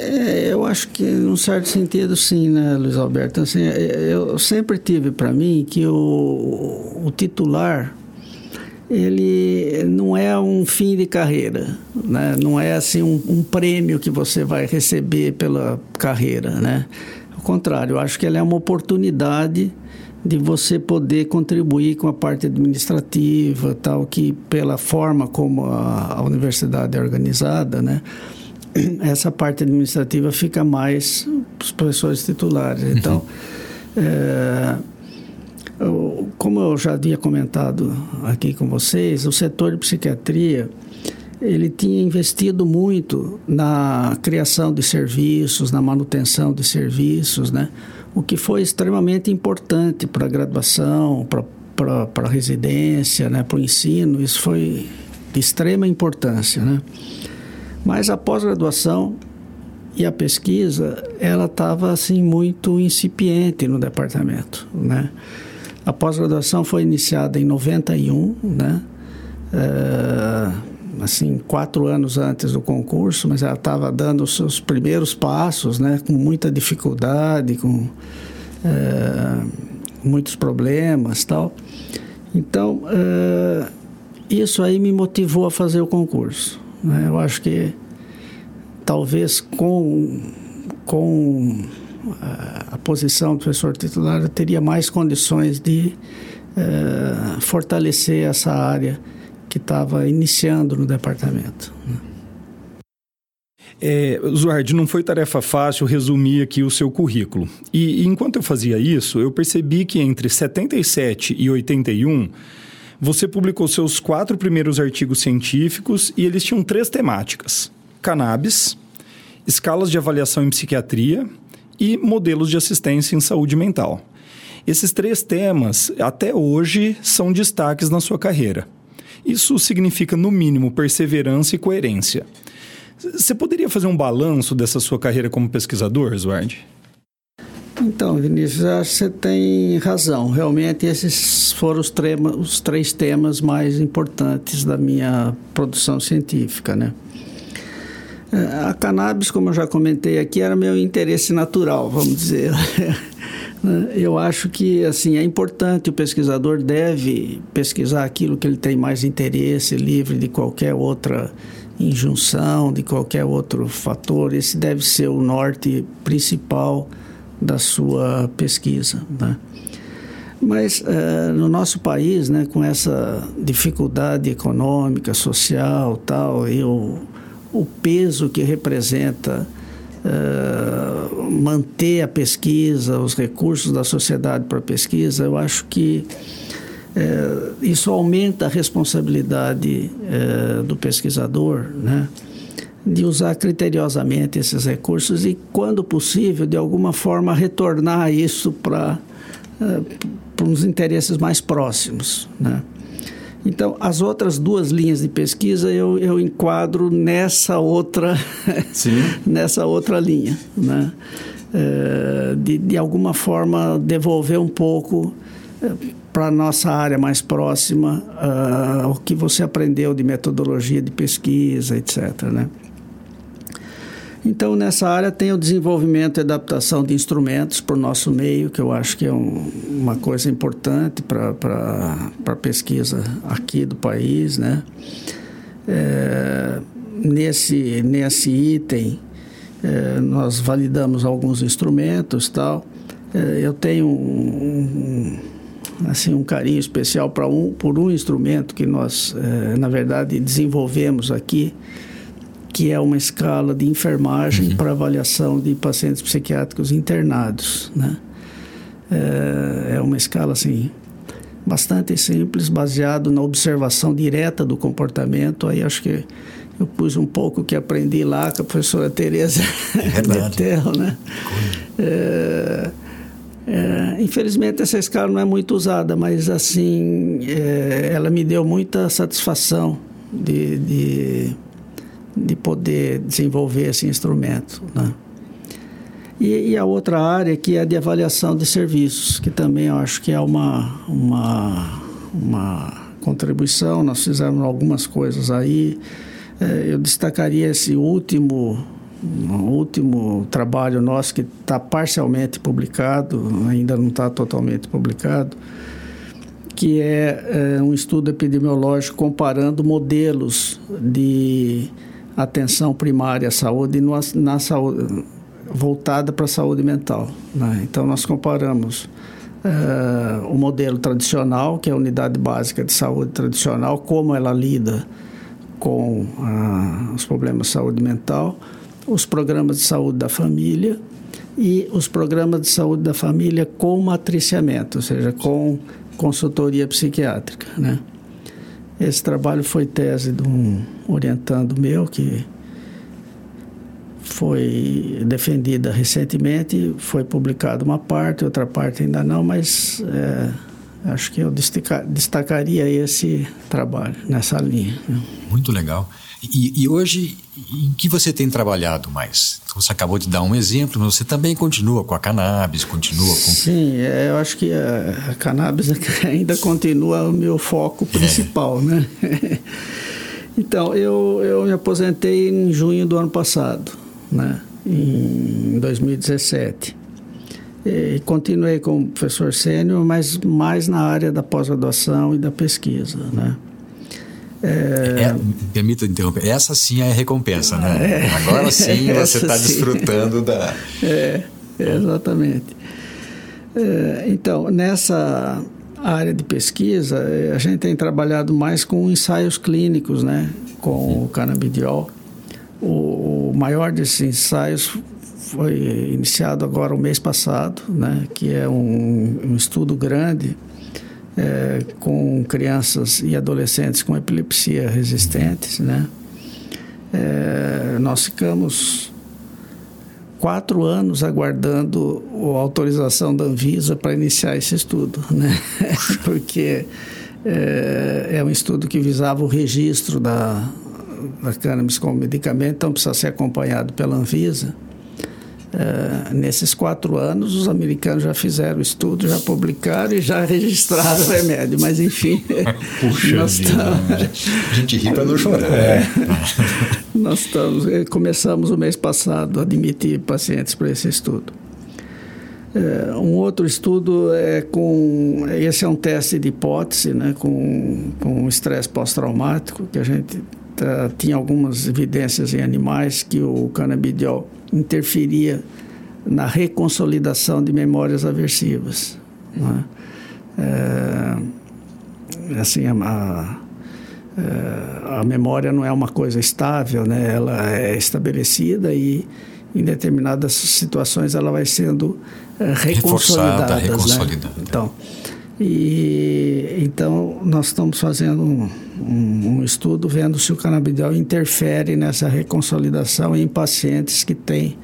é, eu acho que, num certo sentido, sim, né, Luiz Alberto? Assim, é, eu sempre tive para mim que o, o, titular ele não é um fim de carreira, né? não é assim um, um, prêmio que você vai receber pela carreira. Né? Ao contrário, eu acho que ele é uma oportunidade de você poder contribuir com a parte administrativa, tal que pela forma como a, a universidade é organizada, né? essa parte administrativa fica mais para os professores titulares. Uhum. Então, é, como eu já havia comentado aqui com vocês, o setor de psiquiatria ele tinha investido muito na criação de serviços, na manutenção de serviços, né? o que foi extremamente importante para a graduação, para a residência, né? para o ensino, isso foi de extrema importância. Né? Mas a pós-graduação e a pesquisa, ela estava assim muito incipiente no departamento, né? A pós-graduação foi iniciada em 91, né? É, assim, quatro anos antes do concurso, mas ela estava dando os seus primeiros passos, né? Com muita dificuldade, com é, muitos problemas tal. Então, é, isso aí me motivou a fazer o concurso. Né? Eu acho que talvez com, com a, a posição do professor titular eu teria mais condições de uh, fortalecer essa área que estava iniciando no departamento. Né? É, Zuard, não foi tarefa fácil resumir aqui o seu currículo. E, e, enquanto eu fazia isso, eu percebi que entre 77 e 81 você publicou seus quatro primeiros artigos científicos e eles tinham três temáticas: cannabis, escalas de avaliação em psiquiatria e modelos de assistência em saúde mental. Esses três temas, até hoje, são destaques na sua carreira. Isso significa, no mínimo, perseverança e coerência. Você poderia fazer um balanço dessa sua carreira como pesquisador, Eduardo? Então, Vinícius, acho que você tem razão. Realmente, esses foram os, trema, os três temas mais importantes da minha produção científica, né? É, a cannabis, como eu já comentei aqui, era meu interesse natural, vamos dizer. Eu acho que assim é importante o pesquisador deve pesquisar aquilo que ele tem mais interesse, livre de qualquer outra injunção, de qualquer outro fator. Esse deve ser o norte principal da sua pesquisa. Né? Mas uh, no nosso país, né, com essa dificuldade econômica, social, tal, e o, o peso que representa uh, manter a pesquisa, os recursos da sociedade para a pesquisa, eu acho que uh, isso aumenta a responsabilidade do pesquisador, né? De usar criteriosamente esses recursos e, quando possível, de alguma forma retornar isso para uh, para uns interesses mais próximos, né? Então, as outras duas linhas de pesquisa eu, eu enquadro nessa outra, nessa outra linha, né? É, de, de alguma forma devolver um pouco é, para a nossa área mais próxima uh, o que você aprendeu de metodologia de pesquisa, etc. Né? Então, nessa área tem o desenvolvimento e adaptação de instrumentos para o nosso meio, que eu acho que é um, uma coisa importante para a pesquisa aqui do país, né? É, nesse, nesse item, é, nós validamos alguns instrumentos tal. É, eu tenho um, um, assim, um carinho especial para um, por um instrumento que nós, é, na verdade, desenvolvemos aqui, que é uma escala de enfermagem uhum. para avaliação de pacientes psiquiátricos internados, né? É, é uma escala assim bastante simples, baseado na observação direta do comportamento. Aí acho que eu pus um pouco que aprendi lá com a professora Tereza Betel, né? É, é, infelizmente essa escala não é muito usada, mas assim é, ela me deu muita satisfação de, de de poder desenvolver esse instrumento. Né? E, e, a outra área que é de avaliação de serviços, que também eu acho que é uma, uma, uma contribuição. Nós fizemos algumas coisas aí. É, eu destacaria esse último último trabalho nosso que está parcialmente publicado, ainda não está totalmente publicado, que é, é, um estudo epidemiológico comparando modelos de atenção primária à saúde na, na saúde voltada para a saúde mental. Né? Então nós comparamos é, o modelo tradicional, que é a unidade básica de saúde tradicional, como ela lida com ah, os problemas de saúde mental, os programas de saúde da família e os programas de saúde da família com matriciamento, ou seja, com consultoria psiquiátrica, né? Esse trabalho foi tese de um orientando meu que foi defendida recentemente, foi publicada uma parte, outra parte ainda não, mas é, acho que eu destacaria esse trabalho nessa linha. Né? Muito legal. E, e, hoje, em que você tem trabalhado mais? Você acabou de dar um exemplo, mas você também continua com a cannabis, continua com... Sim, é, eu acho que a, a cannabis ainda continua o meu foco principal, é. né? então, eu, eu me aposentei em junho do ano passado, né? Em 2017. E continuei como professor sênior, mas mais na área da pós-graduação e da pesquisa, né? É... É, permita interromper, essa sim é a recompensa, né? É, Agora sim você está desfrutando da. É, exatamente. É, então, nessa área de pesquisa, é, a gente tem trabalhado mais com ensaios clínicos, né? Com o canabidiol. O, o maior desses ensaios foi iniciado agora o mês passado, né? Que é um, um estudo grande é, com crianças e adolescentes com epilepsia resistentes, né? É, nós ficamos quatro anos aguardando a autorização da Anvisa para iniciar esse estudo, né? Porque é, é, um estudo que visava o registro da, da cannabis como medicamento, então precisa ser acompanhado pela Anvisa. Uh, nesses quatro anos, os americanos já fizeram o estudo, já publicaram e já registraram o remédio, mas enfim. Puxa nós vida, a gente ri para não chorar. É. nós estamos, eh, começamos o mês passado a admitir pacientes para esse estudo. Uh, um outro estudo é com. Esse é um teste de hipótese, né, com, com estresse pós-traumático, que a gente tá, tinha algumas evidências em animais que o canabidiol interferia na reconsolidação de memórias aversivas. Né? É, assim, a, a, é, a, memória não é uma coisa estável, né? ela é estabelecida e em determinadas situações ela vai sendo é, reconsolidada. Reforçada. Né? Então, e, então, nós estamos fazendo um, um, estudo vendo se o canabidiol interfere nessa reconsolidação em pacientes que têm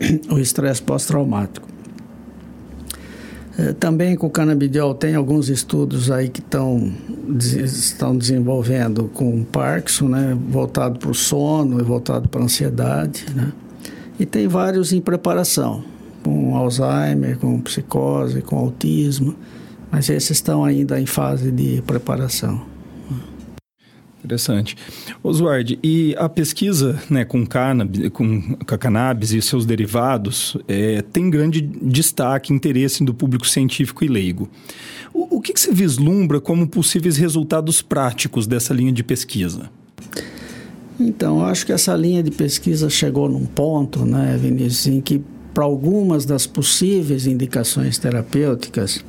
o estresse pós-traumático. É, também com o canabidiol tem alguns estudos aí que estão, estão desenvolvendo com Parkinson, né, voltado para o sono e voltado para a ansiedade, né? E tem vários em preparação, com Alzheimer, com psicose, com autismo mas esses estão ainda em fase de preparação. Interessante. Oswald, e a pesquisa né, com, cannabis, com, com a cannabis e seus derivados é, tem grande destaque e interesse do público científico e leigo. O, o que, que você vislumbra como possíveis resultados práticos dessa linha de pesquisa? Então, acho que essa linha de pesquisa chegou num ponto, né, Vinícius, em que para algumas das possíveis indicações terapêuticas,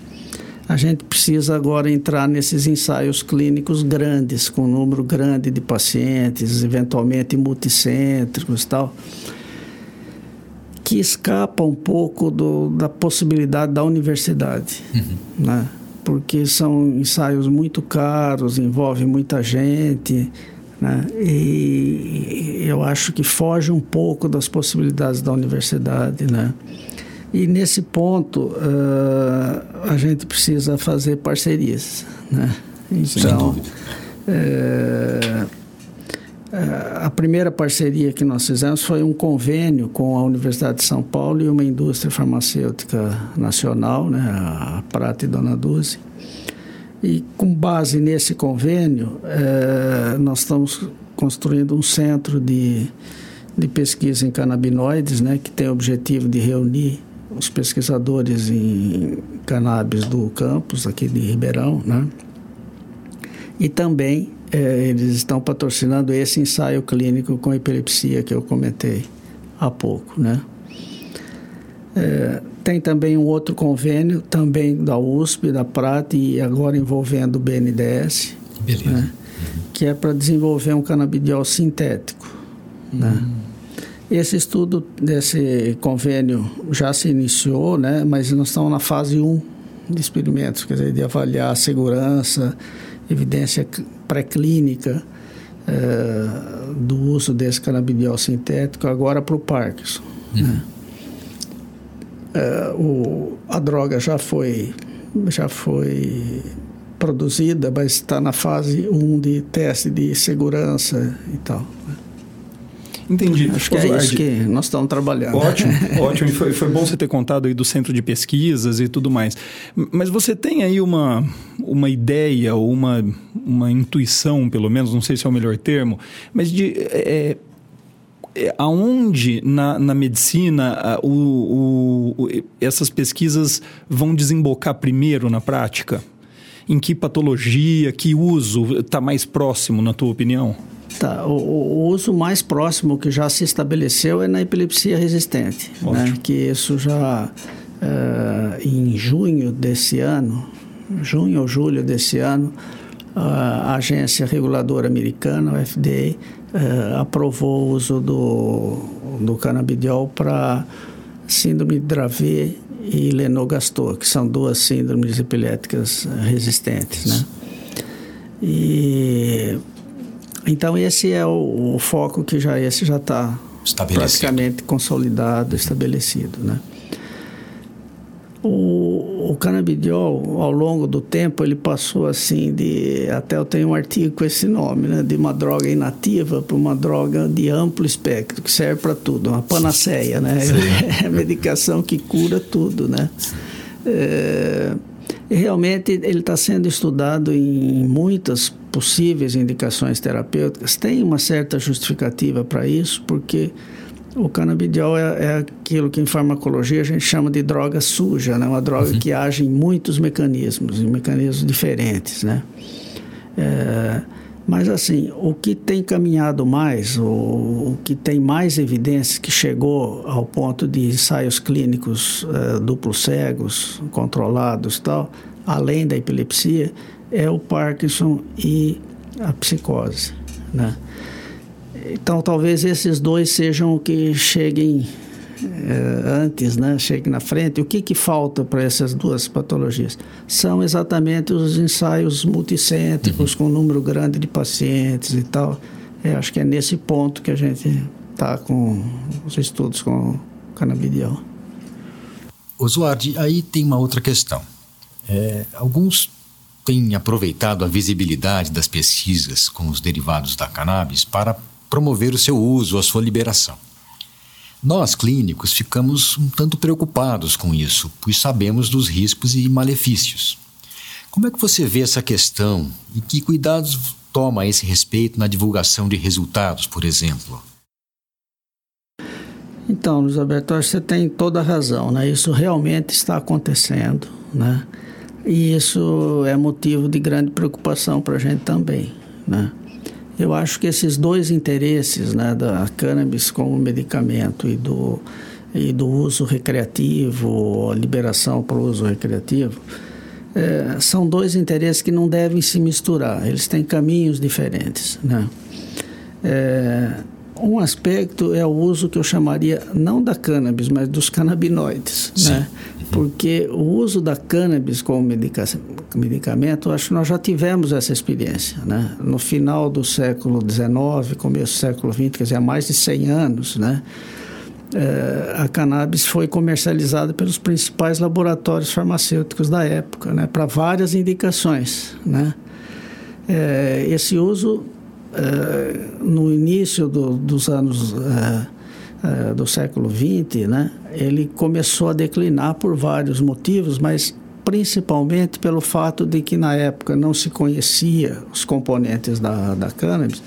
a gente precisa agora entrar nesses ensaios clínicos grandes, com um número grande de pacientes, eventualmente multicêntricos e tal, que escapa um pouco do, da possibilidade da universidade, uhum. né? porque são ensaios muito caros, envolvem muita gente, né? e eu acho que foge um pouco das possibilidades da universidade, né? E nesse ponto, uh, a gente precisa fazer parcerias. Né? Então, dúvida. É, a primeira parceria que nós fizemos foi um convênio com a Universidade de São Paulo e uma indústria farmacêutica nacional, né, a Prata e Dona Duzi. E com base nesse convênio, eh, nós estamos construindo um centro de, de pesquisa em canabinoides, né, que tem o objetivo de reunir os pesquisadores em cannabis do campus aqui de Ribeirão, né? E também é, eles estão patrocinando esse ensaio clínico com epilepsia que eu comentei há pouco, né? É, tem também um outro convênio, também da USP, da Prata e agora envolvendo o BNDES, né? que é para desenvolver um canabidiol sintético. Né? Hum. Né? Esse estudo desse convênio já se iniciou, né? mas nós estamos na fase 1 de experimentos, quer dizer, de avaliar a segurança, evidência pré-clínica é, do uso desse canabidiol sintético agora para o Parkinson. Uhum. Né? É, o, a droga já foi, já foi produzida, mas está na fase 1 de teste de segurança e tal. Né? Entendi. Acho que é isso que nós estamos trabalhando. Ótimo, ótimo. E foi, foi bom você ter contado aí do centro de pesquisas e tudo mais. Mas você tem aí uma, uma ideia ou uma, uma intuição, pelo menos, não sei se é o melhor termo, mas de... É, é, aonde na, na medicina o, o, essas pesquisas vão desembocar primeiro na prática? Em que patologia, que uso está mais próximo, na tua opinião? Tá, o, o, uso mais próximo que já se estabeleceu é na epilepsia resistente, né? que isso já uh, em junho desse ano, junho ou julho desse ano, a agência reguladora americana, o FDA, uh, eh, aprovou o uso do, do canabidiol para síndrome de Dravet e Lennox-Gastaut, que são duas síndromes epiléticas resistentes, né? E então esse é o, o foco que já esse já está praticamente consolidado, estabelecido, né? O, o canabidiol, ao longo do tempo, ele passou assim de. Até eu tenho um artigo com esse nome, né? De uma droga inativa para uma droga de amplo espectro, que serve para tudo, uma panaceia, né? É a medicação que cura tudo, né? É, realmente ele está sendo estudado em muitas possíveis indicações terapêuticas. Tem uma certa justificativa para isso, porque o canabidiol é, é, aquilo que em farmacologia a gente chama de droga suja, né? uma droga uhum. que age em muitos mecanismos, em mecanismos diferentes. Né? É, mas assim, o que tem caminhado mais, o, o, que tem mais evidências que chegou ao ponto de ensaios clínicos uh, duplos cegos, controlados tal, além da epilepsia, é o Parkinson e a psicose, né? Então, talvez esses dois sejam o que cheguem é, antes, né, chegue na frente, o que, que falta para essas duas patologias? São exatamente os ensaios multicêntricos, uhum. com um número grande de pacientes e tal. É, acho que é nesse ponto que a gente está com os estudos com canabidiol. Oswald, aí tem uma outra questão. É, alguns têm aproveitado a visibilidade das pesquisas com os derivados da cannabis para promover o seu uso, a sua liberação. Nós, clínicos, ficamos um tanto preocupados com isso, pois sabemos dos riscos e malefícios. Como é que você vê essa questão e que cuidados toma a esse respeito na divulgação de resultados, por exemplo? Então, Luiz Alberto, você tem toda a razão, né? Isso realmente está acontecendo, né? E isso é motivo de grande preocupação para a gente também, né? Eu acho que esses dois interesses, né, da cannabis como medicamento e do, e do uso recreativo, a liberação para o uso recreativo, é, são dois interesses que não devem se misturar, eles têm caminhos diferentes. Né? É, um aspecto é o uso que eu chamaria não da cannabis, mas dos canabinoides, Sim. né? Porque o uso da cannabis como medica medicamento, acho que nós já tivemos essa experiência, né? No final do século XIX, começo do século XX, quer dizer, há mais de 100 anos, né? É, a cannabis foi comercializada pelos principais laboratórios farmacêuticos da época, né? Para várias indicações, né? É, esse uso no início do, dos anos do século XX, né, ele começou a declinar por vários motivos, mas principalmente pelo fato de que na época não se conhecia os componentes da, da cannabis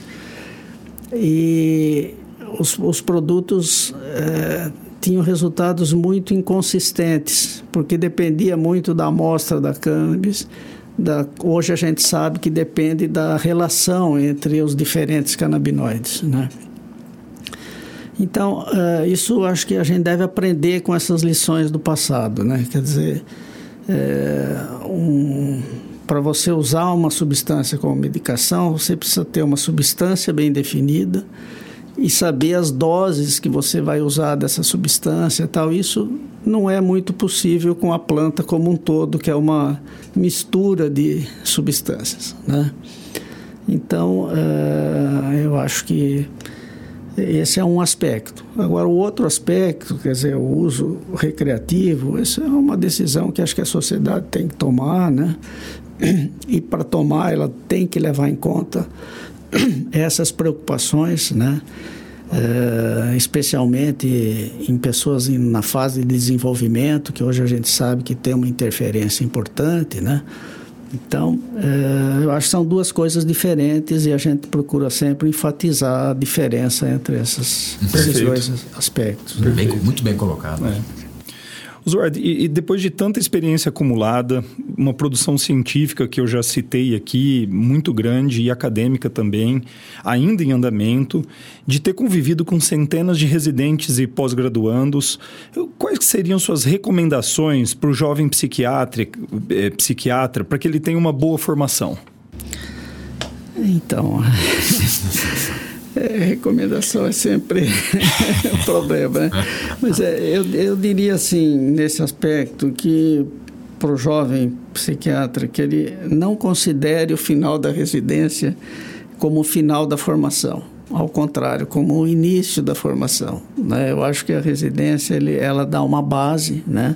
e os, os produtos eh, tinham resultados muito inconsistentes, porque dependia muito da amostra da cannabis. Da, hoje a gente sabe que depende da relação entre os diferentes canabinoides, né? Então, uh, isso acho que a gente deve aprender com essas lições do passado, né? Quer dizer, é, um, para você usar uma substância como medicação, você precisa ter uma substância bem definida, e saber as doses que você vai usar dessa substância tal. Isso não é muito possível com a planta como um todo, que é uma mistura de substâncias, né? Então, uh, eu acho que esse é um aspecto. Agora, o outro aspecto, quer dizer, o uso recreativo, essa é uma decisão que acho que a sociedade tem que tomar, né? E para tomar, ela tem que levar em conta essas preocupações, né? É, especialmente em pessoas em, na fase de desenvolvimento, que hoje a gente sabe que tem uma interferência importante, né? Então, é, eu acho que são duas coisas diferentes e a gente procura sempre enfatizar a diferença entre esses, esses dois aspectos. Bem, muito bem colocado. É. Zuard, e, e, depois de tanta experiência acumulada, uma produção científica que eu já citei aqui, muito grande e acadêmica também, ainda em andamento, de ter convivido com centenas de residentes e pós-graduandos, quais seriam suas recomendações para o jovem psiquiatra, eh, psiquiatra para que ele tenha uma boa formação? Então, É, recomendação é sempre um problema, né? Mas é, eu, eu diria assim, nesse aspecto, que para o jovem psiquiatra, que ele não considere o final da residência como o final da formação. Ao contrário, como o início da formação. Né? Eu acho que a residência ele, ela dá uma base, né?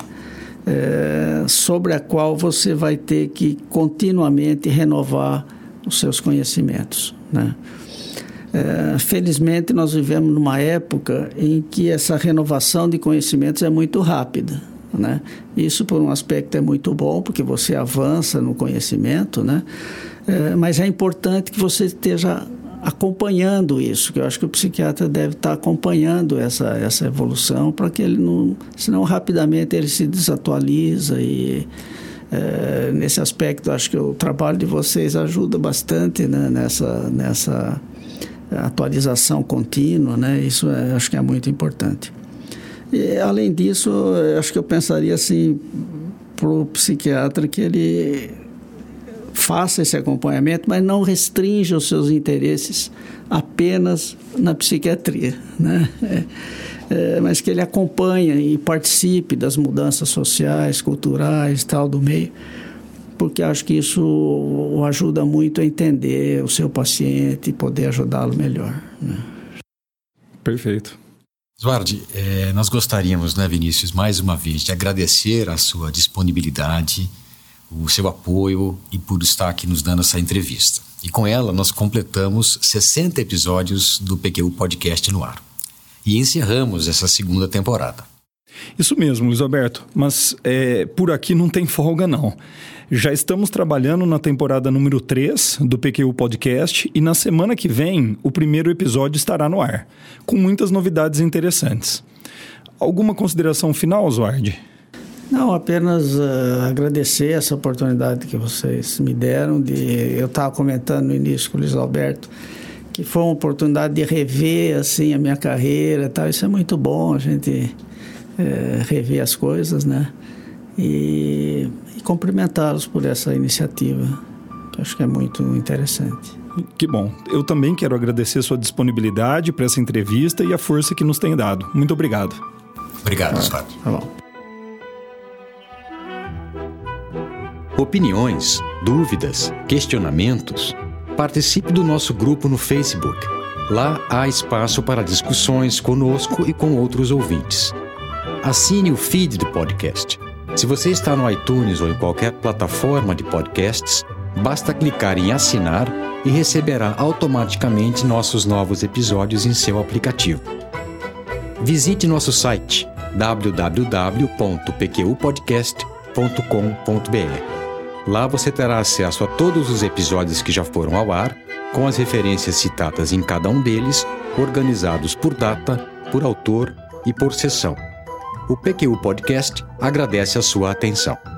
É, sobre a qual você vai ter que continuamente renovar os seus conhecimentos. Né? É, felizmente, nós vivemos numa época em que essa renovação de conhecimentos é muito rápida. Né? Isso, por um aspecto, é muito bom, porque você avança no conhecimento, né? É, mas é importante que você esteja acompanhando isso, que eu acho que o psiquiatra deve estar acompanhando essa, essa evolução para que ele não, senão rapidamente ele se desatualiza e é, nesse aspecto acho que o trabalho de vocês ajuda bastante né, nessa, nessa atualização contínua, né? Isso é, acho que é muito importante. E, além disso, acho que eu pensaria assim para o psiquiatra que ele faça esse acompanhamento, mas não restrinja os seus interesses apenas na psiquiatria, né? É, é, mas que ele acompanhe e participe das mudanças sociais, culturais, tal do meio, porque acho que isso o ajuda muito a entender o seu paciente e poder ajudá-lo melhor. Né? Perfeito. Eduardo, é, nós gostaríamos, né, Vinícius, mais uma vez, de agradecer a sua disponibilidade, o seu apoio e por estar aqui nos dando essa entrevista. E com ela, nós completamos 60 episódios do PQU Podcast no ar. E encerramos essa segunda temporada. Isso mesmo, Luiz Alberto, mas é, por aqui não tem folga, não. Já estamos trabalhando na temporada número 3 do PQU Podcast e na semana que vem o primeiro episódio estará no ar, com muitas novidades interessantes. Alguma consideração final, Oswald? Não, apenas uh, agradecer essa oportunidade que vocês me deram. De, eu estava comentando no início com o Luiz Alberto que foi uma oportunidade de rever assim a minha carreira, tal. Isso é muito bom, a gente é, rever as coisas, né? E e cumprimentá-los por essa iniciativa, que acho que é muito interessante. Que bom. Eu também quero agradecer sua disponibilidade para essa entrevista e a força que nos tem dado. Muito obrigado. Obrigado, ah, Tá bom. Opiniões, dúvidas, questionamentos? Participe do nosso grupo no Facebook. Lá há espaço para discussões conosco e com outros ouvintes. Assine o feed do podcast se você está no iTunes ou em qualquer plataforma de podcasts, Basta clicar em assinar e receberá automaticamente nossos novos episódios em seu aplicativo. Visite nosso site www.pqpodcast.com.br. Lá você terá acesso a todos os episódios que já foram ao ar, com as referências citadas em cada um deles, organizados por data, por autor e por sessão. O PQU Podcast agradece a sua atenção.